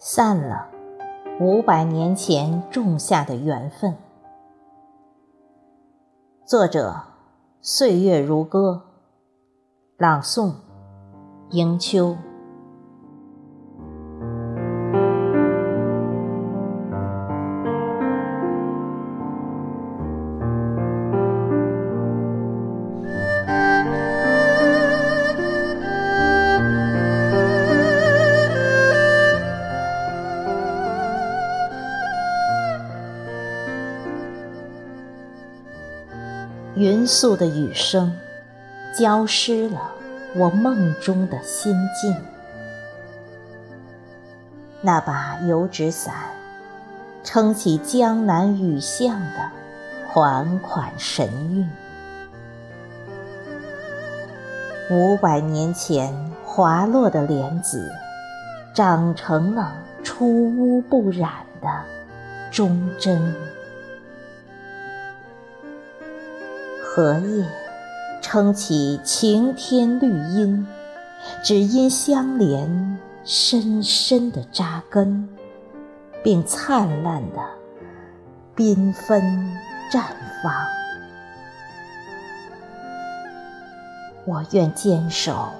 散了五百年前种下的缘分。作者：岁月如歌，朗诵：迎秋。匀速的雨声，浇湿了我梦中的心境。那把油纸伞，撑起江南雨巷的款款神韵。五百年前滑落的莲子，长成了出污不染的忠贞。荷叶撑起晴天绿荫，只因相连深深的扎根，并灿烂的缤纷绽放。我愿坚守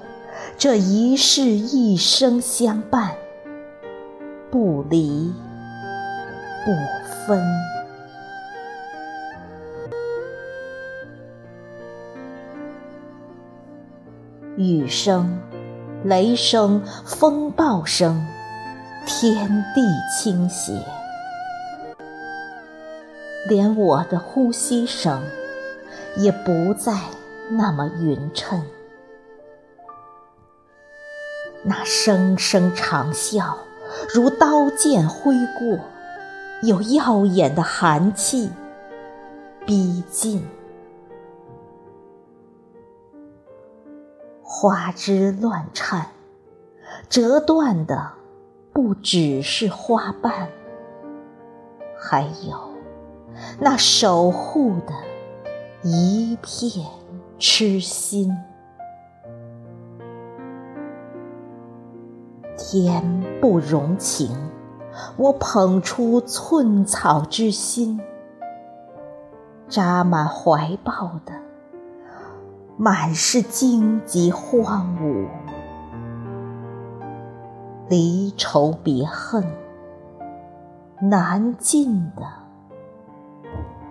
这一世一生相伴，不离不分。雨声、雷声、风暴声，天地倾斜，连我的呼吸声也不再那么匀称。那声声长啸，如刀剑挥过，有耀眼的寒气逼近。花枝乱颤，折断的不只是花瓣，还有那守护的一片痴心。天不容情，我捧出寸草之心，扎满怀抱的。满是荆棘荒芜，离愁别恨，难尽的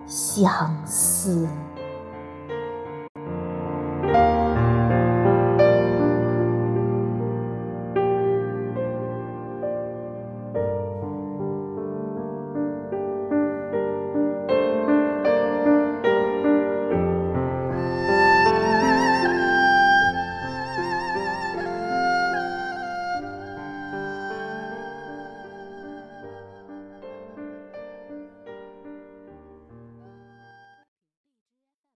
相思。